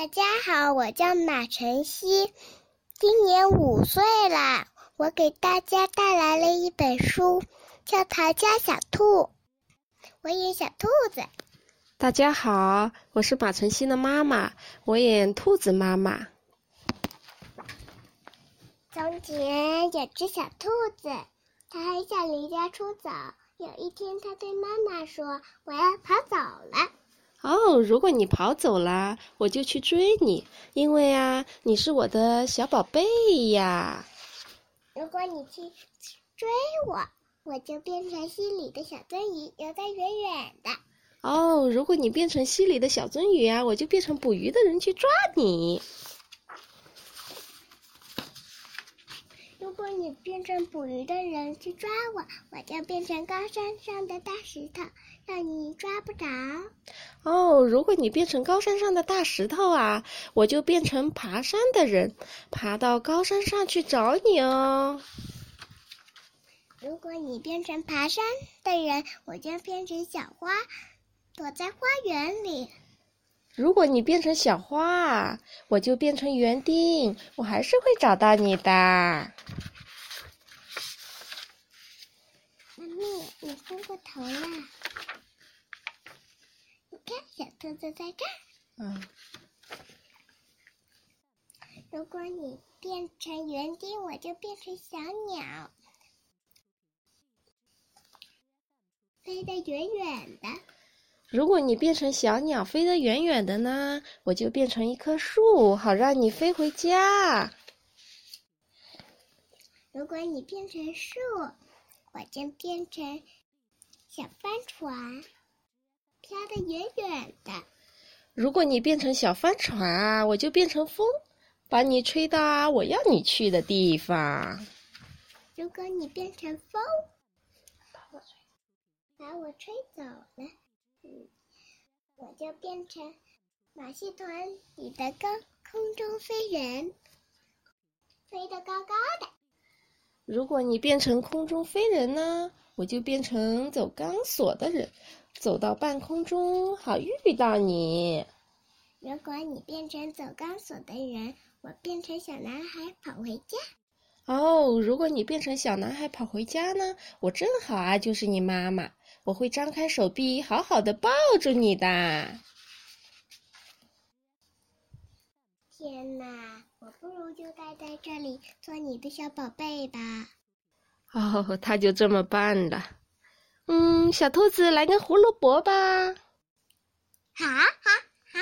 大家好，我叫马晨曦，今年五岁了。我给大家带来了一本书，叫《逃家小兔》，我演小兔子。大家好，我是马晨曦的妈妈，我演兔子妈妈。从前有只小兔子，它很想离家出走。有一天，它对妈妈说：“我要跑走了。”哦，如果你跑走了，我就去追你，因为啊，你是我的小宝贝呀。如果你去追我，我就变成溪里的小鳟鱼，游得远远的。哦，如果你变成溪里的小鳟鱼啊，我就变成捕鱼的人去抓你。如果你变成捕鱼的人去抓我，我就变成高山上的大石头，让你抓不着。哦，如果你变成高山上的大石头啊，我就变成爬山的人，爬到高山上去找你哦。如果你变成爬山的人，我就变成小花，躲在花园里。如果你变成小花啊，我就变成园丁，我还是会找到你的。妈咪，你昏过头了。你看，小兔子在这儿。嗯。如果你变成园丁，我就变成小鸟，飞得远远的。如果你变成小鸟飞得远远的呢，我就变成一棵树，好让你飞回家。如果你变成树，我就变成小帆船，飘得远远的。如果你变成小帆船，我就变成风，把你吹到我要你去的地方。如果你变成风，把我吹，走了。我就变成马戏团里的高空中飞人，飞得高高的。如果你变成空中飞人呢，我就变成走钢索的人，走到半空中好遇到你。如果你变成走钢索的人，我变成小男孩跑回家。哦，如果你变成小男孩跑回家呢，我正好啊，就是你妈妈。我会张开手臂，好好的抱住你的。天哪，我不如就待在这里做你的小宝贝吧。哦，他就这么办了。嗯，小兔子来根胡萝卜吧。好，好，好。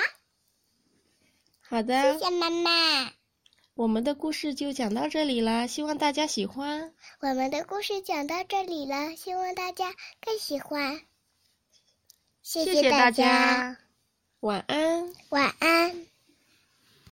好的。谢谢妈妈。我们的故事就讲到这里了，希望大家喜欢。我们的故事讲到这里了，希望大家更喜欢。谢谢大家，晚安，晚安。